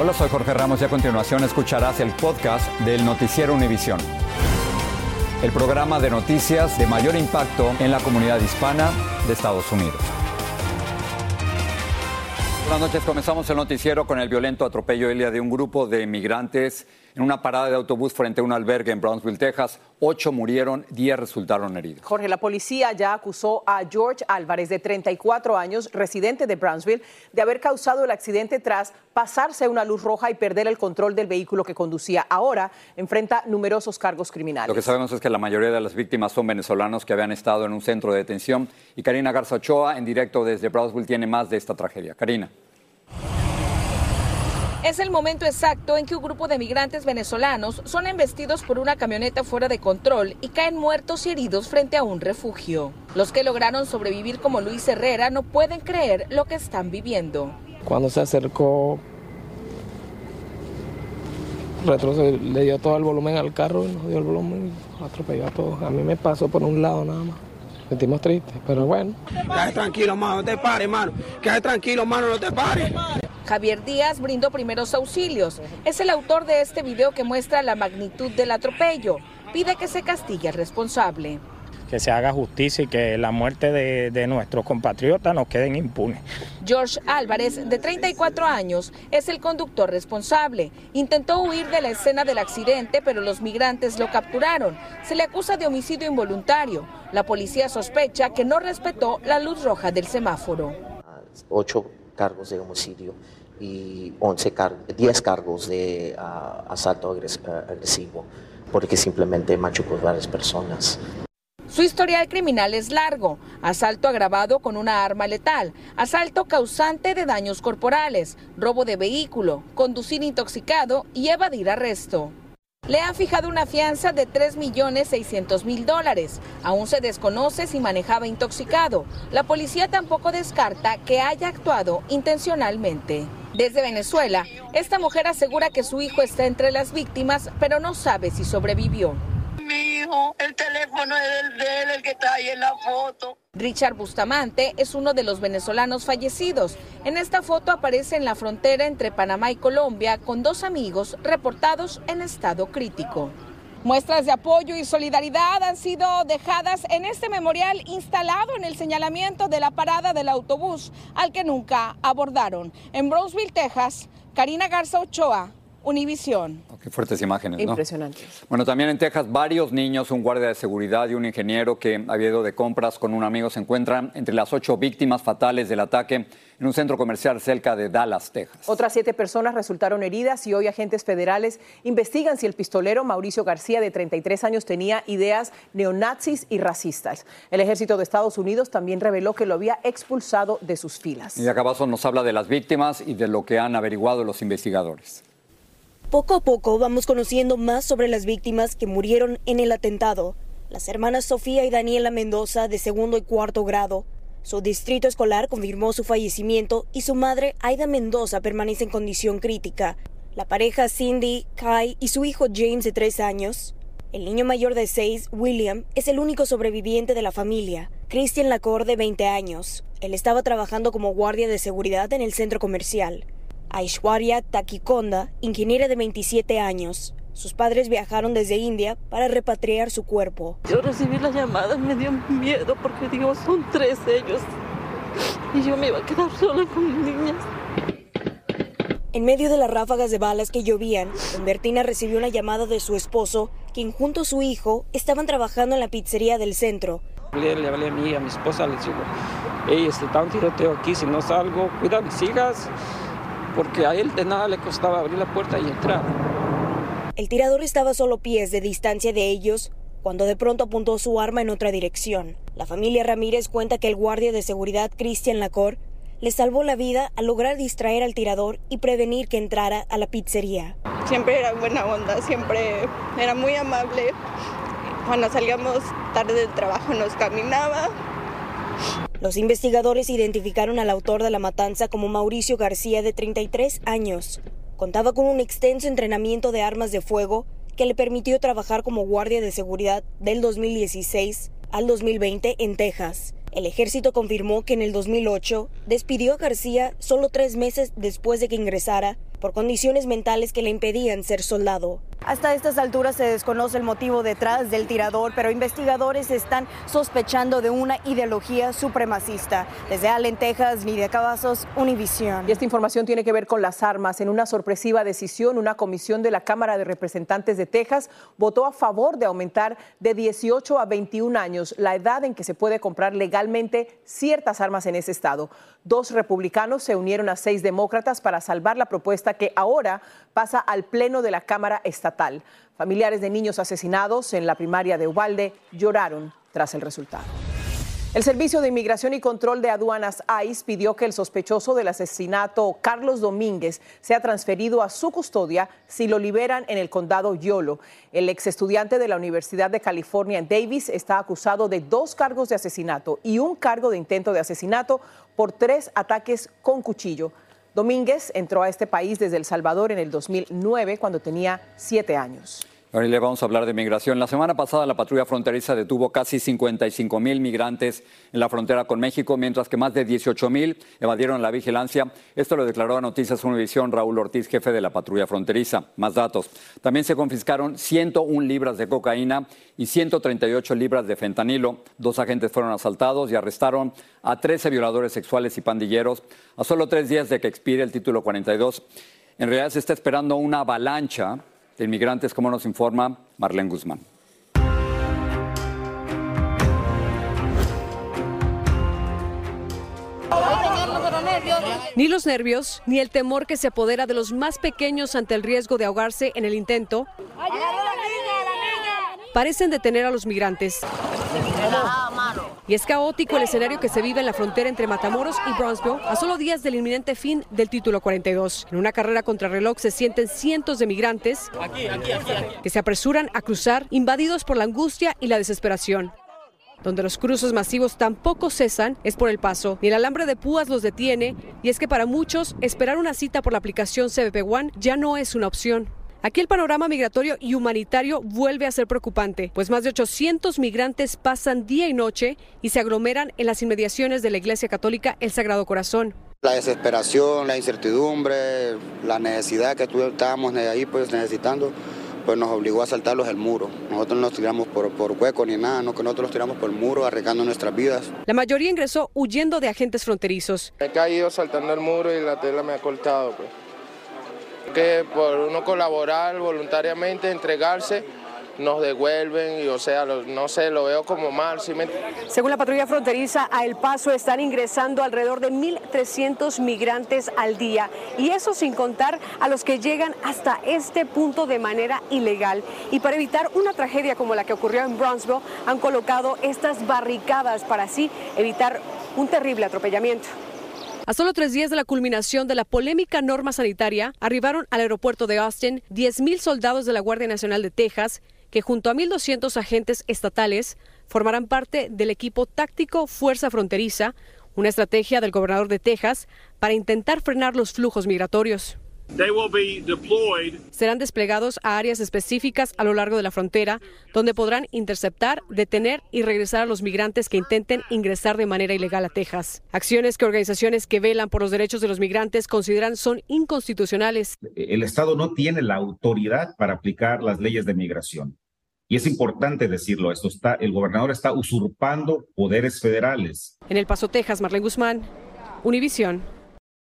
Hola, soy Jorge Ramos y a continuación escucharás el podcast del Noticiero Univisión. El programa de noticias de mayor impacto en la comunidad hispana de Estados Unidos. Buenas noches, comenzamos el noticiero con el violento atropello Elia de un grupo de inmigrantes en una parada de autobús frente a un albergue en Brownsville, Texas. Ocho murieron, diez resultaron heridos. Jorge, la policía ya acusó a George Álvarez, de 34 años, residente de Brownsville, de haber causado el accidente tras pasarse una luz roja y perder el control del vehículo que conducía. Ahora enfrenta numerosos cargos criminales. Lo que sabemos es que la mayoría de las víctimas son venezolanos que habían estado en un centro de detención. Y Karina Garza Ochoa, en directo desde Brownsville, tiene más de esta tragedia. Karina. Es el momento exacto en que un grupo de migrantes venezolanos son embestidos por una camioneta fuera de control y caen muertos y heridos frente a un refugio. Los que lograron sobrevivir como Luis Herrera no pueden creer lo que están viviendo. Cuando se acercó, retrocedió, le dio todo el volumen al carro, nos dio el volumen y atropelló a todos. A mí me pasó por un lado nada más. Sentimos tristes, pero bueno. Quédate tranquilo, mano, no te pares, mano. Quédate tranquilo, mano, no te pares. Javier Díaz brindó primeros auxilios. Es el autor de este video que muestra la magnitud del atropello. Pide que se castigue al responsable. Que se haga justicia y que la muerte de, de nuestros compatriotas no queden impunes. George Álvarez, de 34 años, es el conductor responsable. Intentó huir de la escena del accidente, pero los migrantes lo capturaron. Se le acusa de homicidio involuntario. La policía sospecha que no respetó la luz roja del semáforo. Ocho cargos de homicidio y 11 cargos, 10 cargos de uh, asalto agres agresivo, porque simplemente machucó a varias personas. Su historial criminal es largo. Asalto agravado con una arma letal, asalto causante de daños corporales, robo de vehículo, conducir intoxicado y evadir arresto. Le han fijado una fianza de 3.600.000 dólares. Aún se desconoce si manejaba intoxicado. La policía tampoco descarta que haya actuado intencionalmente. Desde Venezuela, esta mujer asegura que su hijo está entre las víctimas, pero no sabe si sobrevivió. Mi hijo, el teléfono es el de él, el que está ahí en la foto. Richard Bustamante es uno de los venezolanos fallecidos. En esta foto aparece en la frontera entre Panamá y Colombia con dos amigos reportados en estado crítico. Muestras de apoyo y solidaridad han sido dejadas en este memorial instalado en el señalamiento de la parada del autobús al que nunca abordaron. En Brownsville, Texas, Karina Garza Ochoa, Univisión. Oh, qué fuertes imágenes, ¿no? Impresionante. Bueno, también en Texas, varios niños, un guardia de seguridad y un ingeniero que había ido de compras con un amigo se encuentran entre las ocho víctimas fatales del ataque en un centro comercial cerca de Dallas, Texas. Otras siete personas resultaron heridas y hoy agentes federales investigan si el pistolero Mauricio García, de 33 años, tenía ideas neonazis y racistas. El ejército de Estados Unidos también reveló que lo había expulsado de sus filas. Y Cabazo nos habla de las víctimas y de lo que han averiguado los investigadores. Poco a poco vamos conociendo más sobre las víctimas que murieron en el atentado. Las hermanas Sofía y Daniela Mendoza, de segundo y cuarto grado. Su distrito escolar confirmó su fallecimiento y su madre, Aida Mendoza, permanece en condición crítica. La pareja Cindy, Kai y su hijo James de tres años. El niño mayor de seis, William, es el único sobreviviente de la familia. Christian Lacor, de 20 años. Él estaba trabajando como guardia de seguridad en el centro comercial. Aishwarya Takikonda, ingeniera de 27 años. Sus padres viajaron desde India para repatriar su cuerpo. Yo recibí la llamada, me dio miedo porque digo, son tres ellos. Y yo me iba a quedar sola con mis niñas. En medio de las ráfagas de balas que llovían, Bertina recibió una llamada de su esposo, quien junto a su hijo estaban trabajando en la pizzería del centro. Le, le hablé a mí, a mi esposa, le digo, hey, este, está un tiroteo aquí, si no salgo, cuida mis hijas, porque a él de nada le costaba abrir la puerta y entrar. El tirador estaba solo pies de distancia de ellos cuando de pronto apuntó su arma en otra dirección. La familia Ramírez cuenta que el guardia de seguridad Cristian Lacor le salvó la vida al lograr distraer al tirador y prevenir que entrara a la pizzería. Siempre era buena onda, siempre era muy amable. Cuando salíamos tarde del trabajo nos caminaba. Los investigadores identificaron al autor de la matanza como Mauricio García, de 33 años. Contaba con un extenso entrenamiento de armas de fuego que le permitió trabajar como guardia de seguridad del 2016 al 2020 en Texas. El ejército confirmó que en el 2008 despidió a García solo tres meses después de que ingresara por condiciones mentales que le impedían ser soldado. Hasta estas alturas se desconoce el motivo detrás del tirador, pero investigadores están sospechando de una ideología supremacista. Desde Allen, Texas, Nidia Cavazos, Univisión. Y esta información tiene que ver con las armas. En una sorpresiva decisión, una comisión de la Cámara de Representantes de Texas votó a favor de aumentar de 18 a 21 años la edad en que se puede comprar legalmente ciertas armas en ese estado. Dos republicanos se unieron a seis demócratas para salvar la propuesta que ahora pasa al Pleno de la Cámara Estatal. Familiares de niños asesinados en la primaria de Ubalde lloraron tras el resultado. El Servicio de Inmigración y Control de Aduanas ICE pidió que el sospechoso del asesinato Carlos Domínguez sea transferido a su custodia si lo liberan en el condado Yolo. El ex estudiante de la Universidad de California Davis está acusado de dos cargos de asesinato y un cargo de intento de asesinato por tres ataques con cuchillo. Domínguez entró a este país desde El Salvador en el 2009 cuando tenía siete años. Ahora le vamos a hablar de migración. La semana pasada la patrulla fronteriza detuvo casi 55 mil migrantes en la frontera con México, mientras que más de 18 mil evadieron la vigilancia. Esto lo declaró a Noticias Univisión Raúl Ortiz, jefe de la patrulla fronteriza. Más datos. También se confiscaron 101 libras de cocaína y 138 libras de fentanilo. Dos agentes fueron asaltados y arrestaron a 13 violadores sexuales y pandilleros a solo tres días de que expire el título 42. En realidad se está esperando una avalancha de inmigrantes, como nos informa Marlene Guzmán. Ni los nervios, ni el temor que se apodera de los más pequeños ante el riesgo de ahogarse en el intento parecen detener a los migrantes. Y es caótico el escenario que se vive en la frontera entre Matamoros y Brownsville a solo días del inminente fin del título 42. En una carrera contra reloj se sienten cientos de migrantes que se apresuran a cruzar, invadidos por la angustia y la desesperación. Donde los cruces masivos tampoco cesan es por el paso. Ni el alambre de púas los detiene y es que para muchos esperar una cita por la aplicación CBP One ya no es una opción. Aquí el panorama migratorio y humanitario vuelve a ser preocupante, pues más de 800 migrantes pasan día y noche y se aglomeran en las inmediaciones de la Iglesia Católica El Sagrado Corazón. La desesperación, la incertidumbre, la necesidad que estábamos ahí pues necesitando, pues nos obligó a saltarlos el muro. Nosotros no nos tiramos por, por hueco ni nada, no que nosotros nos tiramos por el muro arriesgando nuestras vidas. La mayoría ingresó huyendo de agentes fronterizos. Me he caído saltando el muro y la tela me ha cortado. Pues que por uno colaborar voluntariamente, entregarse, nos devuelven y o sea, no sé, lo veo como mal. Según la patrulla fronteriza, a El Paso están ingresando alrededor de 1.300 migrantes al día y eso sin contar a los que llegan hasta este punto de manera ilegal. Y para evitar una tragedia como la que ocurrió en Brownsville, han colocado estas barricadas para así evitar un terrible atropellamiento. A solo tres días de la culminación de la polémica norma sanitaria, arribaron al aeropuerto de Austin 10.000 soldados de la Guardia Nacional de Texas, que junto a 1.200 agentes estatales formarán parte del equipo táctico Fuerza Fronteriza, una estrategia del gobernador de Texas para intentar frenar los flujos migratorios. Serán desplegados a áreas específicas a lo largo de la frontera, donde podrán interceptar, detener y regresar a los migrantes que intenten ingresar de manera ilegal a Texas. Acciones que organizaciones que velan por los derechos de los migrantes consideran son inconstitucionales. El Estado no tiene la autoridad para aplicar las leyes de migración. Y es importante decirlo, esto está, el gobernador está usurpando poderes federales. En El Paso, Texas, Marlene Guzmán, Univisión.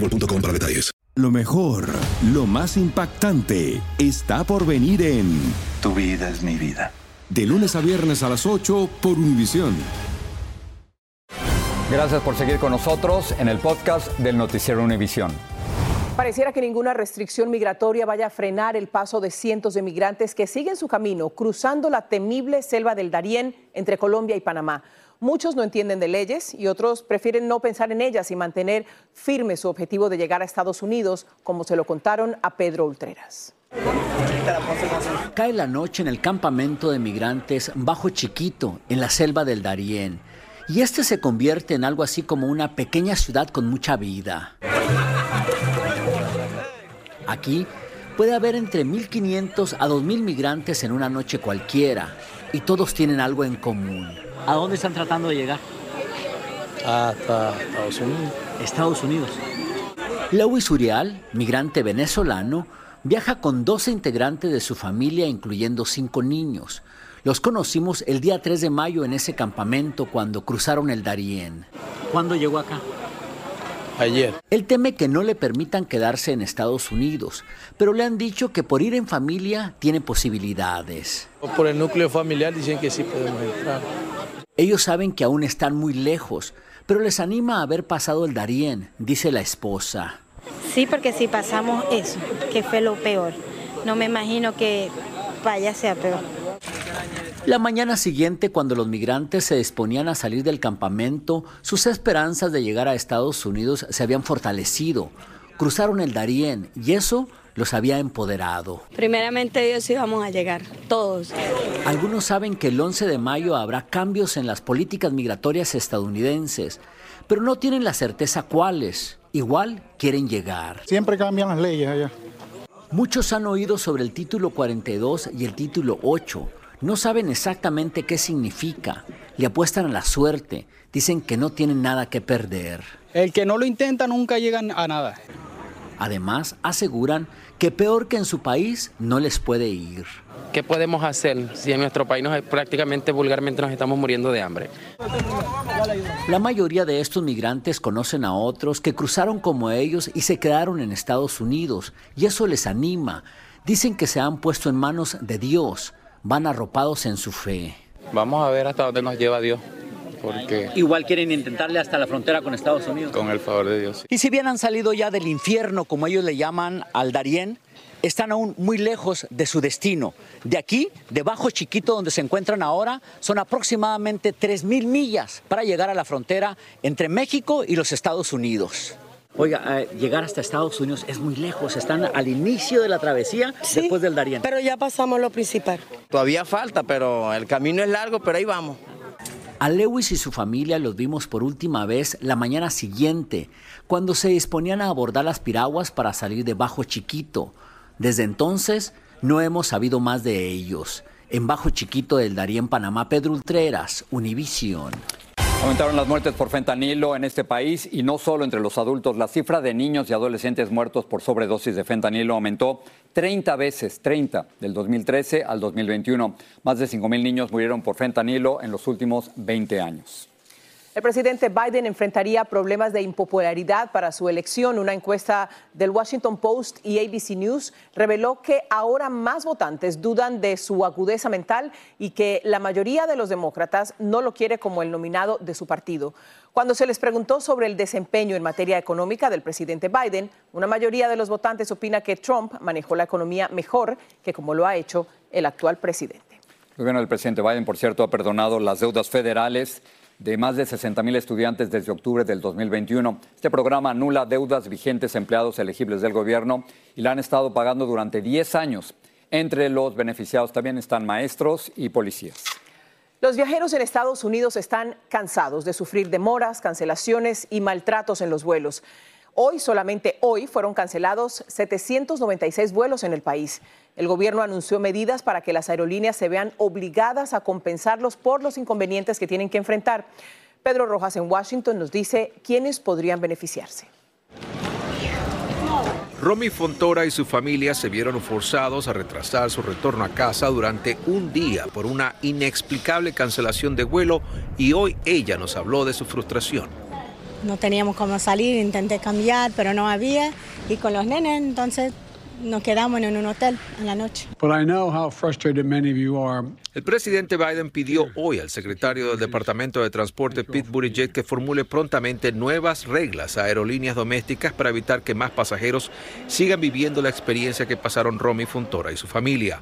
boostmobile.com para detalles. Lo mejor, lo más impactante, está por venir en Tu vida es mi vida. De lunes a viernes a las 8 por Univisión. Gracias por seguir con nosotros en el podcast del Noticiero Univisión. Pareciera que ninguna restricción migratoria vaya a frenar el paso de cientos de migrantes que siguen su camino cruzando la temible selva del Darién entre Colombia y Panamá. Muchos no entienden de leyes y otros prefieren no pensar en ellas y mantener firme su objetivo de llegar a Estados Unidos, como se lo contaron a Pedro Ultreras. Cae la noche en el campamento de migrantes Bajo Chiquito, en la selva del Darién. Y este se convierte en algo así como una pequeña ciudad con mucha vida. Aquí puede haber entre 1.500 a 2.000 migrantes en una noche cualquiera, y todos tienen algo en común. ¿A dónde están tratando de llegar? Hasta Estados Unidos. Estados Unidos. Lewis Urial, migrante venezolano, viaja con 12 integrantes de su familia, incluyendo cinco niños. Los conocimos el día 3 de mayo en ese campamento cuando cruzaron el Darién. ¿Cuándo llegó acá? Ayer. Él teme que no le permitan quedarse en Estados Unidos, pero le han dicho que por ir en familia tiene posibilidades. Por el núcleo familiar dicen que sí podemos entrar. Ellos saben que aún están muy lejos, pero les anima a haber pasado el Darién, dice la esposa. Sí, porque si pasamos eso, que fue lo peor, no me imagino que vaya sea peor. La mañana siguiente, cuando los migrantes se disponían a salir del campamento, sus esperanzas de llegar a Estados Unidos se habían fortalecido. Cruzaron el Darién y eso los había empoderado. Primeramente Dios íbamos a llegar, todos. Algunos saben que el 11 de mayo habrá cambios en las políticas migratorias estadounidenses, pero no tienen la certeza cuáles. Igual quieren llegar. Siempre cambian las leyes allá. Muchos han oído sobre el título 42 y el título 8. No saben exactamente qué significa. Le apuestan a la suerte. Dicen que no tienen nada que perder. El que no lo intenta nunca llega a nada. Además, aseguran que peor que en su país no les puede ir. ¿Qué podemos hacer si en nuestro país nos, prácticamente vulgarmente nos estamos muriendo de hambre? La mayoría de estos migrantes conocen a otros que cruzaron como ellos y se quedaron en Estados Unidos y eso les anima. Dicen que se han puesto en manos de Dios, van arropados en su fe. Vamos a ver hasta dónde nos lleva Dios. Porque Igual quieren intentarle hasta la frontera con Estados Unidos. con el favor de Dios. Y si bien han salido ya del infierno, como ellos le llaman, al Darién, están aún muy lejos de su destino. De aquí, debajo chiquito donde se encuentran ahora, son aproximadamente 3.000 millas para llegar a la frontera entre México y los Estados Unidos. Oiga, eh, llegar hasta Estados Unidos es muy lejos. Están al inicio de la travesía después del Darién. Pero ya pasamos lo principal. Todavía falta, pero el camino es largo, pero ahí vamos. A Lewis y su familia los vimos por última vez la mañana siguiente, cuando se disponían a abordar las piraguas para salir de Bajo Chiquito. Desde entonces no hemos sabido más de ellos. En Bajo Chiquito del Darién, Panamá, Pedro Ultreras, Univisión. Aumentaron las muertes por fentanilo en este país y no solo entre los adultos. La cifra de niños y adolescentes muertos por sobredosis de fentanilo aumentó 30 veces, 30, del 2013 al 2021. Más de 5.000 niños murieron por fentanilo en los últimos 20 años. El presidente Biden enfrentaría problemas de impopularidad para su elección. Una encuesta del Washington Post y ABC News reveló que ahora más votantes dudan de su agudeza mental y que la mayoría de los demócratas no lo quiere como el nominado de su partido. Cuando se les preguntó sobre el desempeño en materia económica del presidente Biden, una mayoría de los votantes opina que Trump manejó la economía mejor que como lo ha hecho el actual presidente. El gobierno del presidente Biden, por cierto, ha perdonado las deudas federales de más de 60 mil estudiantes desde octubre del 2021. Este programa anula deudas vigentes empleados elegibles del gobierno y la han estado pagando durante 10 años. Entre los beneficiados también están maestros y policías. Los viajeros en Estados Unidos están cansados de sufrir demoras, cancelaciones y maltratos en los vuelos. Hoy, solamente hoy, fueron cancelados 796 vuelos en el país. El gobierno anunció medidas para que las aerolíneas se vean obligadas a compensarlos por los inconvenientes que tienen que enfrentar. Pedro Rojas en Washington nos dice quiénes podrían beneficiarse. Romy Fontora y su familia se vieron forzados a retrasar su retorno a casa durante un día por una inexplicable cancelación de vuelo y hoy ella nos habló de su frustración. No teníamos cómo salir, intenté cambiar, pero no había. Y con los nenes, entonces nos quedamos en un hotel en la noche. El presidente Biden pidió hoy al secretario del Departamento de Transporte, Pete Buttigieg, que formule prontamente nuevas reglas a aerolíneas domésticas para evitar que más pasajeros sigan viviendo la experiencia que pasaron Romy Fontora y su familia.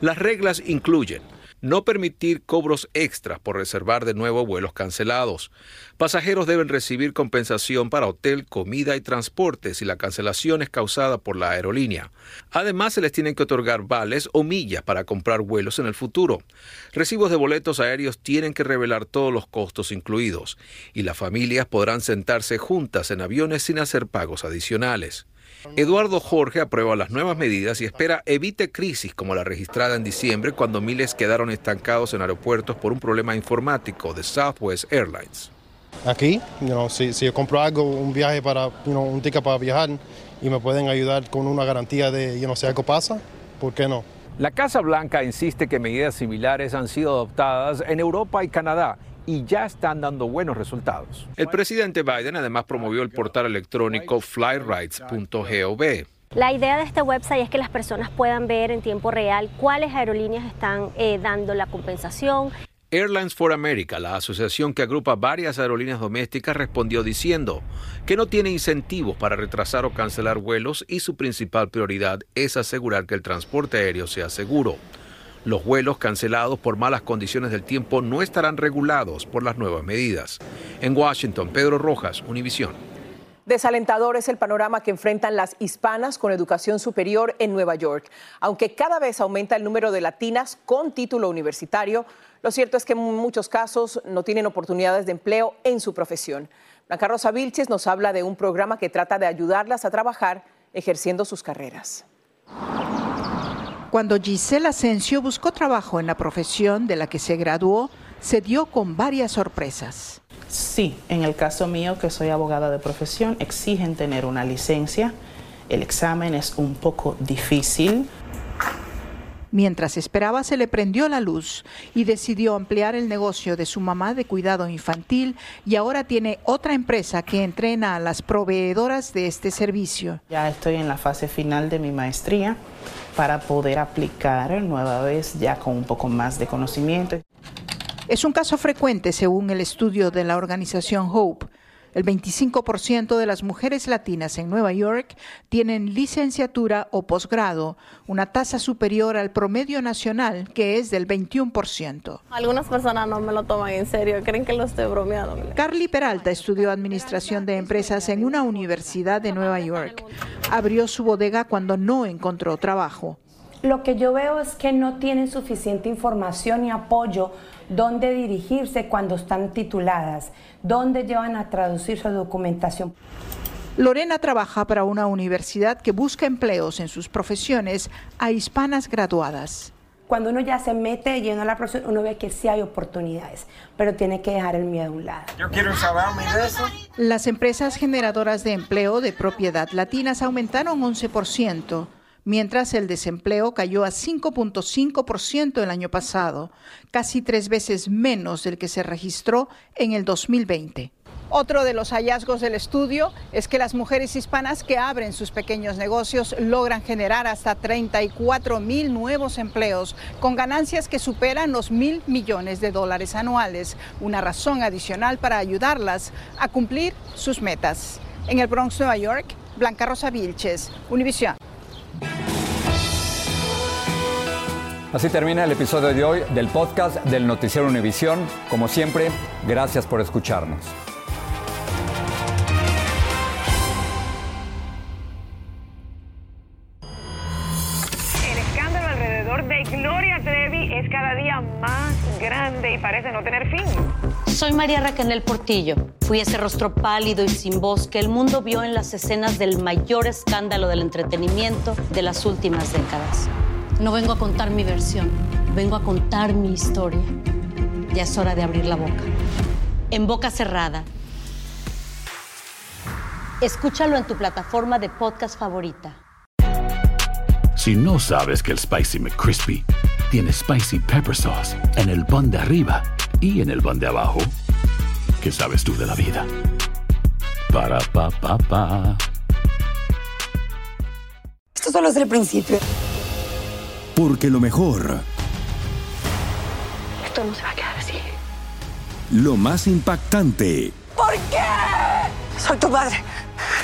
Las reglas incluyen no permitir cobros extras por reservar de nuevo vuelos cancelados. Pasajeros deben recibir compensación para hotel, comida y transporte si la cancelación es causada por la aerolínea. Además, se les tienen que otorgar vales o millas para comprar vuelos en el futuro. Recibos de boletos aéreos tienen que revelar todos los costos incluidos y las familias podrán sentarse juntas en aviones sin hacer pagos adicionales. Eduardo Jorge aprueba las nuevas medidas y espera evite crisis como la registrada en diciembre cuando miles quedaron estancados en aeropuertos por un problema informático de Southwest Airlines. Aquí, si, yo compro algo, un viaje para, un ticket para viajar y me pueden ayudar con una garantía de, you si algo pasa, ¿por qué no? La Casa Blanca insiste que medidas similares han sido adoptadas en Europa y Canadá y ya están dando buenos resultados. El presidente Biden además promovió el portal electrónico flyrights.gov. La idea de este website es que las personas puedan ver en tiempo real cuáles aerolíneas están eh, dando la compensación. Airlines for America, la asociación que agrupa varias aerolíneas domésticas, respondió diciendo que no tiene incentivos para retrasar o cancelar vuelos y su principal prioridad es asegurar que el transporte aéreo sea seguro. Los vuelos cancelados por malas condiciones del tiempo no estarán regulados por las nuevas medidas. En Washington, Pedro Rojas, Univisión. Desalentador es el panorama que enfrentan las hispanas con educación superior en Nueva York. Aunque cada vez aumenta el número de latinas con título universitario, lo cierto es que en muchos casos no tienen oportunidades de empleo en su profesión. Blanca Rosa Vilches nos habla de un programa que trata de ayudarlas a trabajar ejerciendo sus carreras. Cuando Giselle Asensio buscó trabajo en la profesión de la que se graduó, se dio con varias sorpresas. Sí, en el caso mío, que soy abogada de profesión, exigen tener una licencia. El examen es un poco difícil. Mientras esperaba se le prendió la luz y decidió ampliar el negocio de su mamá de cuidado infantil y ahora tiene otra empresa que entrena a las proveedoras de este servicio. Ya estoy en la fase final de mi maestría para poder aplicar nueva vez ya con un poco más de conocimiento. Es un caso frecuente según el estudio de la organización Hope. El 25% de las mujeres latinas en Nueva York tienen licenciatura o posgrado, una tasa superior al promedio nacional, que es del 21%. Algunas personas no me lo toman en serio, creen que lo estoy bromeando. Carly Peralta estudió administración de empresas en una universidad de Nueva York. Abrió su bodega cuando no encontró trabajo. Lo que yo veo es que no tienen suficiente información y apoyo donde dirigirse cuando están tituladas, dónde llevan a traducir su documentación. Lorena trabaja para una universidad que busca empleos en sus profesiones a hispanas graduadas. Cuando uno ya se mete lleno a la profesión, uno ve que sí hay oportunidades, pero tiene que dejar el miedo a un lado. Yo quiero saber de eso. Las empresas generadoras de empleo de propiedad latinas aumentaron 11%, mientras el desempleo cayó a 5.5% el año pasado, casi tres veces menos del que se registró en el 2020. Otro de los hallazgos del estudio es que las mujeres hispanas que abren sus pequeños negocios logran generar hasta 34 mil nuevos empleos con ganancias que superan los mil millones de dólares anuales, una razón adicional para ayudarlas a cumplir sus metas. En el Bronx, Nueva York, Blanca Rosa Vilches, Univision. Así termina el episodio de hoy del podcast del Noticiero Univisión. Como siempre, gracias por escucharnos. El escándalo alrededor de Gloria Trevi es cada día más grande y parece no tener fin. Soy María Raquel Portillo. Fui ese rostro pálido y sin voz que el mundo vio en las escenas del mayor escándalo del entretenimiento de las últimas décadas. No vengo a contar mi versión, vengo a contar mi historia. Ya es hora de abrir la boca. En boca cerrada. Escúchalo en tu plataforma de podcast favorita. Si no sabes que el Spicy McCrispy tiene Spicy Pepper Sauce en el pan de arriba y en el pan de abajo, ¿qué sabes tú de la vida? Para, pa, pa, pa. Esto solo es el principio. Porque lo mejor, Esto no se va a quedar así. lo más impactante, ¿Por qué? Soy tu madre.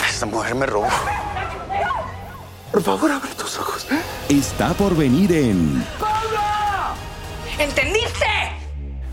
Esta mujer me robó. Por favor, abre tus ojos. está por venir en ¿Entendiste?